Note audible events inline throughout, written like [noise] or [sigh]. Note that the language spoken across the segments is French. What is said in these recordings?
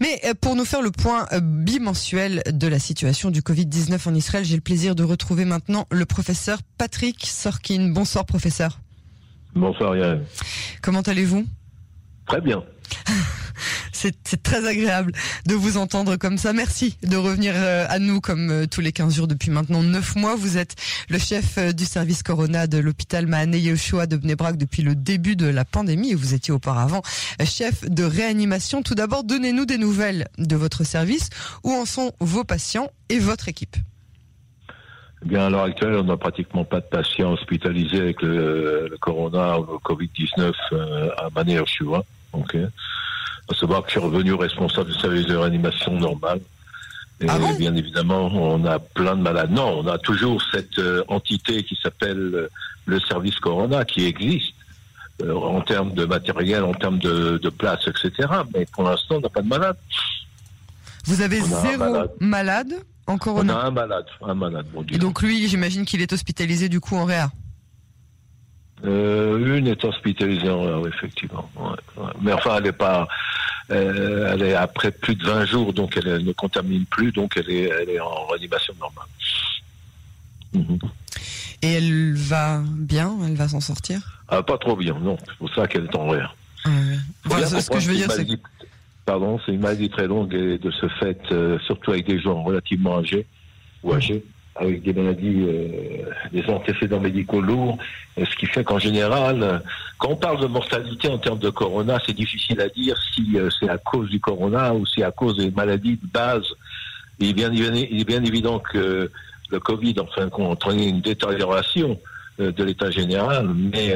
Mais euh, pour nous faire le point euh, bimensuel de la situation du Covid-19 en Israël, j'ai le plaisir de retrouver maintenant le professeur Patrick Sorkin. Bonsoir professeur. Bonsoir Yann. Comment allez-vous? Très bien. [laughs] C'est très agréable de vous entendre comme ça. Merci de revenir euh, à nous comme euh, tous les 15 jours depuis maintenant 9 mois. Vous êtes le chef euh, du service Corona de l'hôpital Mahane Yehoshua de Bnebrak depuis le début de la pandémie vous étiez auparavant chef de réanimation. Tout d'abord, donnez-nous des nouvelles de votre service. Où en sont vos patients et votre équipe? Eh Bien, à l'heure actuelle, on n'a pratiquement pas de patients hospitalisés avec le, Corona ou le Covid-19 à. Okay à savoir que je suis revenu responsable du service de réanimation normal. Et ah bien évidemment, on a plein de malades. Non, on a toujours cette euh, entité qui s'appelle euh, le service Corona qui existe euh, en termes de matériel, en termes de, de place, etc. Mais pour l'instant, on n'a pas de malade. Vous avez zéro malade. en Corona On a un malade, un malade. Bon, Et donc lui, j'imagine qu'il est hospitalisé du coup en réa. Euh, une est hospitalisée en réa, effectivement. Mais enfin, elle n'est pas. Euh, elle est après plus de 20 jours, donc elle, ne contamine plus, donc elle est, elle est en réanimation normale. Mhm. Et elle va bien? Elle va s'en sortir? Ah, Pas trop bien, non. C'est pour ça qu'elle est en réa. ce que je veux dire, c'est. Pardon, c'est une maladie très longue et de ce fait, euh, surtout avec des gens relativement âgés ou âgés avec des maladies, euh, des antécédents médicaux lourds, ce qui fait qu'en général, quand on parle de mortalité en termes de corona, c'est difficile à dire si euh, c'est à cause du corona ou si c'est à cause des maladies de base. Il est bien, évident que le Covid, enfin, a entraîné une détérioration euh, de l'état général, mais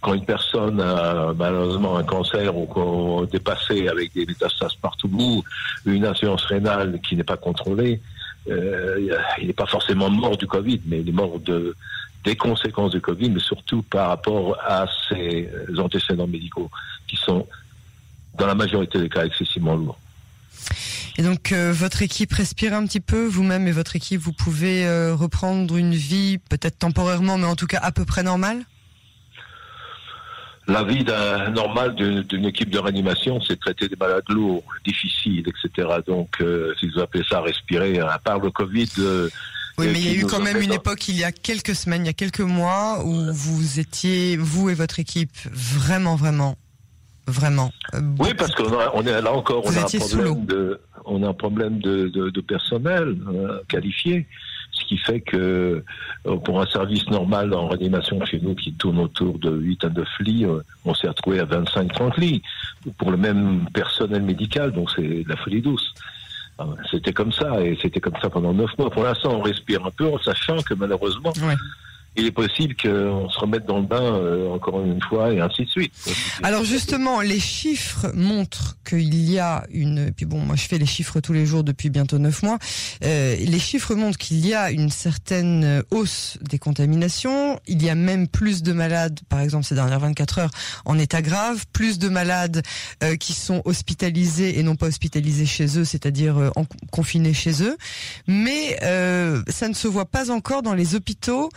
quand une personne a malheureusement un cancer ou qu'on dépassé avec des métastases partout, ou une insuffisance rénale qui n'est pas contrôlée, euh, il n'est pas forcément mort du Covid, mais il est mort de, des conséquences du Covid, mais surtout par rapport à ses antécédents médicaux, qui sont, dans la majorité des cas, excessivement lourds. Et donc, euh, votre équipe respire un petit peu, vous-même et votre équipe, vous pouvez euh, reprendre une vie, peut-être temporairement, mais en tout cas à peu près normale? La vie normale d'une équipe de réanimation, c'est traiter des malades lourds, difficiles, etc. Donc, euh, si vous appelez ça respirer, à part le Covid. Euh, oui, mais il y a eu quand même une époque, il y a quelques semaines, il y a quelques mois, où vous étiez, vous et votre équipe, vraiment, vraiment, vraiment. Euh, oui, parce qu'on est là encore, on a, un problème de, on a un problème de, de, personnel qualifié qui fait que euh, pour un service normal en réanimation chez nous qui tourne autour de 8 à 9 lits, on s'est retrouvé à 25-30 lits pour le même personnel médical, donc c'est de la folie douce. Ah c'était comme ça et c'était comme ça pendant 9 mois. Pour l'instant, on respire un peu en sachant que malheureusement, il est possible qu'on se remette dans le bain euh, encore une fois et ainsi de suite. Alors justement, les chiffres montrent qu'il y a une. Puis bon, moi je fais les chiffres tous les jours depuis bientôt neuf mois. Euh, les chiffres montrent qu'il y a une certaine hausse des contaminations. Il y a même plus de malades, par exemple ces dernières 24 heures, en état grave, plus de malades euh, qui sont hospitalisés et non pas hospitalisés chez eux, c'est-à-dire euh, confinés chez eux. Mais ça ne se voit pas encore dans les hôpitaux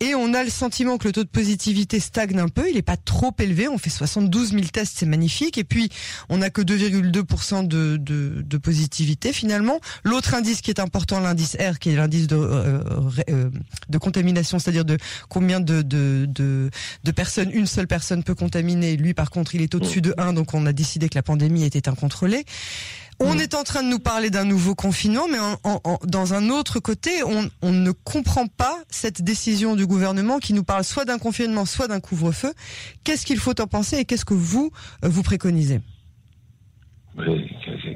et on a le sentiment que le taux de positivité stagne un peu. Il n'est pas trop élevé. On fait 72 000 tests, c'est magnifique. Et puis, on n'a que 2,2% de, de, de, positivité finalement. L'autre indice qui est important, l'indice R, qui est l'indice de, euh, euh, de contamination, c'est-à-dire de combien de, de, de, de, personnes une seule personne peut contaminer. Lui, par contre, il est au-dessus de 1, donc on a décidé que la pandémie était incontrôlée. On mm. est en train de nous parler d'un nouveau confinement, mais dans un autre côté, on, ne comprend pas cette décision du gouvernement qui nous parle soit d'un confinement, soit d'un couvre-feu. Qu'est-ce qu'il faut en penser et qu'est-ce que vous, euh, vous préconisez?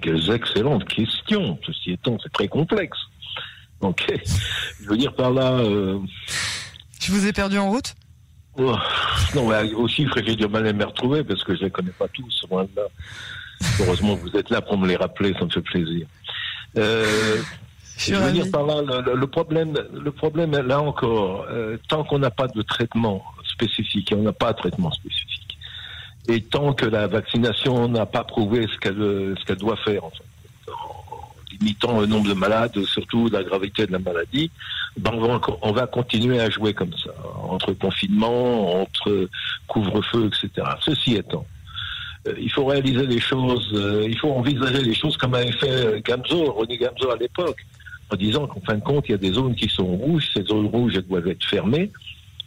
Quelles excellentes questions. Ceci étant, c'est très complexe. Ok. [laughs] Je veux dire par là... Euh, je vous ai perdu en route oh, Non, mais aux chiffres, j'ai du mal à me retrouver parce que je ne les connais pas tous, loin là. Heureusement vous êtes là pour me les rappeler, ça me fait plaisir. Euh, je veux dire par là, le, problème, le problème là encore, euh, tant qu'on n'a pas de traitement spécifique, et on n'a pas de traitement spécifique, et tant que la vaccination n'a pas prouvé ce qu'elle ce qu'elle doit faire, en, limitant le nombre de malades, surtout la gravité de la maladie, ben on, va, on va continuer à jouer comme ça, entre confinement, entre couvre-feu, etc. Ceci étant, il faut réaliser les choses, euh, il faut envisager les choses comme avait fait Gamzo, René Gamzo à l'époque, en disant qu'en fin de compte, il y a des zones qui sont rouges, ces zones rouges elles doivent être fermées.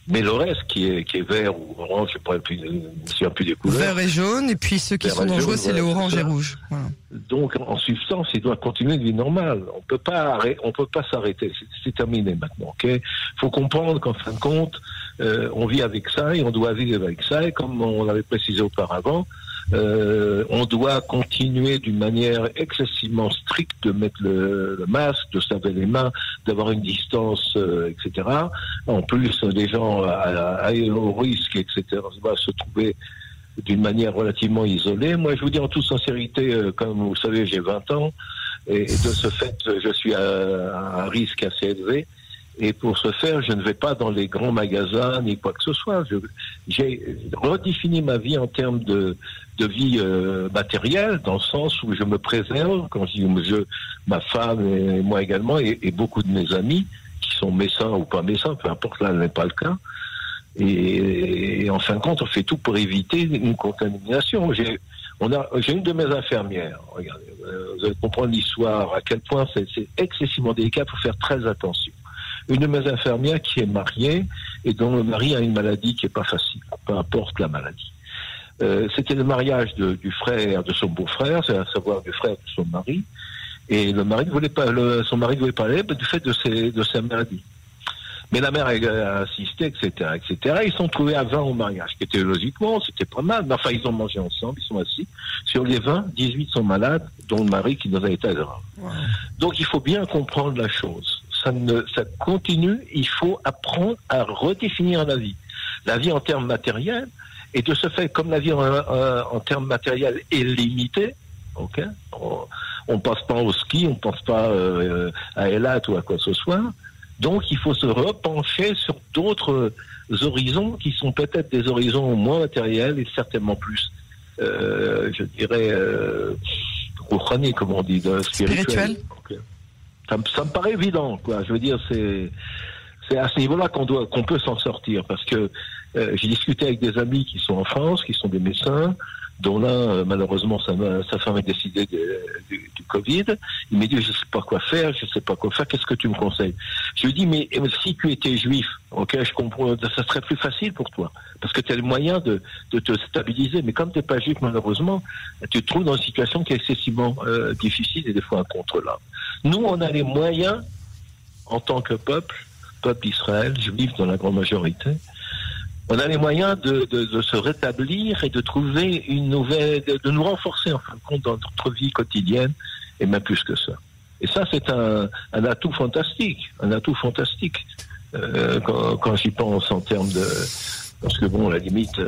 Mais le reste qui est, qui est vert ou orange, je ne plus, me plus des couleurs. Vert et jaune, et puis ceux qui sont dangereux, c'est les oranges et rouges. Donc, en substance, il doit continuer de vie normale. On peut pas, on peut pas s'arrêter. C'est terminé maintenant. Ok, faut comprendre qu'en fin de compte, euh, on vit avec ça et on doit vivre avec ça. Et comme on l'avait précisé auparavant, euh, on doit continuer d'une manière excessivement stricte de mettre le, masque, de se laver les mains, d'avoir une distance, euh, etc. En plus, les gens à, à, au risque, etc., va se trouver d'une manière relativement isolée. Moi, je vous dis en toute sincérité, euh, comme vous savez, j'ai 20 ans, et, de ce fait, je suis à un risque assez élevé. Et pour ce faire, je ne vais pas dans les grands magasins ni quoi que ce soit. J'ai redéfini ma vie en termes de, vie euh, matérielle, dans le sens où je me préserve, quand je dis je, ma femme et moi également, et, beaucoup de mes amis, qui sont médecins ou pas médecins, peu importe, là, ce n'est pas le cas. Et, en fin de compte, on fait tout pour éviter une contamination. J'ai une de mes infirmières. Regardez, euh, vous allez comprendre l'histoire, à quel point c'est excessivement délicat. Il faut faire très attention une de mes infirmières qui est mariée et dont le mari a une maladie qui est pas facile, peu importe la maladie. Euh, c'était le mariage du frère de son beau-frère, c'est à savoir du frère de son mari, et le mari ne voulait pas, son mari ne voulait pas aller du fait de ses, de sa maladie. Mais la mère a assisté, etc., etc. Ils sont trouvés à 20 au mariage, qui était logiquement, c'était pas mal. Mais enfin, ils ont mangé ensemble, ils sont assis. Sur les 20, 18 sont malades, dont le mari qui est dans un état grave. Donc, il faut bien comprendre la chose ça, ne, ça continue, il faut apprendre à redéfinir la vie. La vie en termes matériels, et de ce fait, comme la vie en, en, termes matériels est limitée, ok, on, ne passe pas au ski, on pense pas euh, à Elat ou à quoi que ce soit. Donc, il faut se repencher sur d'autres horizons qui sont peut-être des horizons moins matériels et certainement plus, euh, je dirais, euh, comme on dit, spirituel ça, me paraît évident, quoi. Je veux dire, c'est c'est à ce niveau-là qu'on doit qu'on peut s'en sortir parce que euh, j'ai discuté avec des amis qui sont en France, qui sont des médecins, dont l'un euh, malheureusement sa, femme a décidé du, Covid. Il m'a dit je sais pas quoi faire, je sais pas quoi faire. Qu'est-ce que tu me conseilles? Je lui dis mais si tu étais juif, ok, je comprends, ça serait plus facile pour toi parce que tu as le moyen de, de, te stabiliser. Mais comme tu n'es pas juif malheureusement, tu te trouves dans une situation qui est excessivement euh, difficile et des fois incontrôlable. Nous, on a les moyens, en tant que peuple, peuple d'Israël, juif dans la grande majorité, on a les moyens de, se rétablir et de trouver une nouvelle, de, nous renforcer en fin de compte dans notre vie quotidienne, et même plus que ça. Et ça, c'est un, atout fantastique, un atout fantastique euh, quand, j'y pense en termes de, parce que bon, la limite.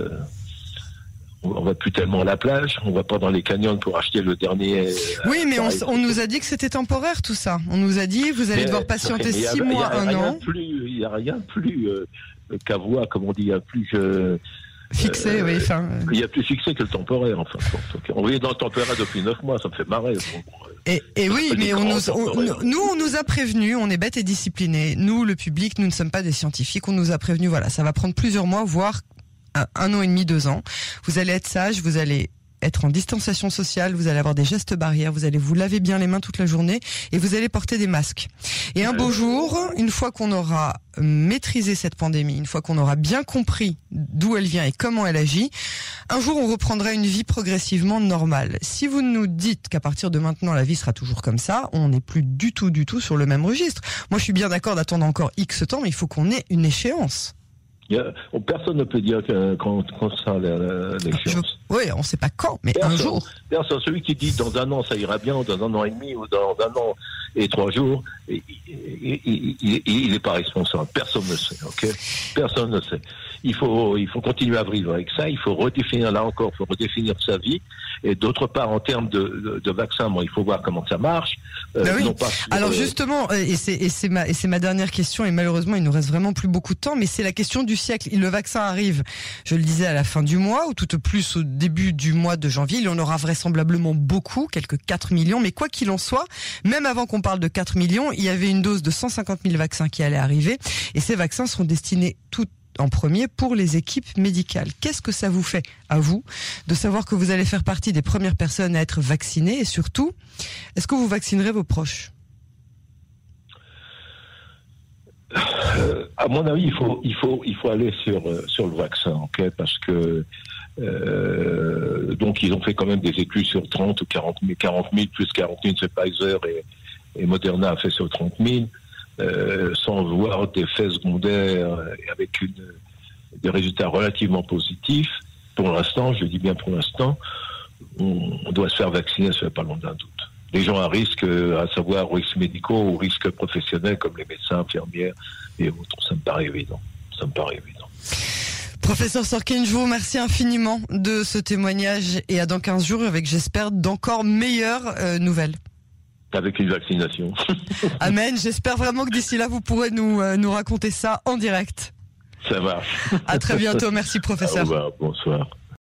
Euh, on va plus tellement à la plage, on va pas dans les canyons pour acheter le dernier. Euh, oui, mais on, nous a dit que c'était temporaire tout ça. On nous a dit vous allez devoir patienter six mois, un an. Il n'y a rien plus euh, qu'avoir, comme on dit, il n'y a plus que. Fixé, oui. Enfin, il y a plus fixé que le temporaire, enfin. on est dans le temporaire depuis neuf mois, ça me fait marrer. Et, et oui, mais on nous, nous, on nous a prévenu, on est bêtes et disciplinés. Nous, le public, nous ne sommes pas des scientifiques. On nous a prévenu, voilà, ça va prendre plusieurs mois, voire un, an et demi, deux ans. Vous allez être sage, vous allez être en distanciation sociale, vous allez avoir des gestes barrières, vous allez vous laver bien les mains toute la journée et vous allez porter des masques. Et un beau jour, une fois qu'on aura maîtrisé cette pandémie, une fois qu'on aura bien compris d'où elle vient et comment elle agit, un jour on reprendra une vie progressivement normale. Si vous nous dites qu'à partir de maintenant la vie sera toujours comme ça, on n'est plus du tout du tout sur le même registre. Moi je suis bien d'accord d'attendre encore X temps, mais il faut qu'on ait une échéance personne ne peut dire quand, quand ça l'échéance. Oui, on ne sait pas quand, mais un jour. Personne. Celui qui dit dans un an ça ira bien, ou dans un an et demi, ou dans un an et trois jours, il n'est pas responsable. Personne ne sait. Ok, personne ne sait. Il faut, il faut continuer à vivre avec ça. Il faut redéfinir là encore, il faut redéfinir sa vie. Et d'autre part, en termes de, de, vaccins, bon, il faut voir comment ça marche. Euh, ben Alors justement, et c'est ma, ma dernière question. Et malheureusement, il nous reste vraiment plus beaucoup de temps. Mais c'est la question du siècle. Le vaccin arrive, je le disais, à la fin du mois, ou tout au plus au début du mois de janvier. Il y en aura vraisemblablement beaucoup, quelques 4 millions. Mais quoi qu'il en soit, même avant qu'on parle de 4 millions, il y avait une dose de 150 000 vaccins qui allait arriver. Et ces vaccins seront destinés tout en premier pour les équipes médicales. Qu'est-ce que ça vous fait à vous de savoir que vous allez faire partie des premières personnes à être vaccinées? Et surtout, est-ce que vous vaccinerez vos proches? Euh, à mon avis, il faut, il faut, il faut aller sur, euh, sur le vaccin, ok? Parce que euh, donc ils ont fait quand même des études sur 30 ou 40 000, 40 000 plus 40 000, c'est Pfizer et, Moderna a fait sur 30 000, euh, sans voir d'effets secondaires et avec des résultats relativement positifs. Pour l'instant, je dis bien pour l'instant, on, doit se faire vacciner, ça fait pas long d'un doute. Les gens à risque, à savoir risques médicaux ou risques professionnels comme les médecins, infirmières et autres, ça me paraît évident. Ça me paraît évident. Professeur Sorkin, je vous remercie infiniment de ce témoignage et à dans 15 jours avec, j'espère, d'encore meilleures euh, nouvelles. Avec une vaccination. [laughs] Amen. J'espère vraiment que d'ici là, vous pourrez nous, euh, nous raconter ça en direct. Ça va. À très bientôt. Merci, [laughs] professeur. Au revoir. Bonsoir.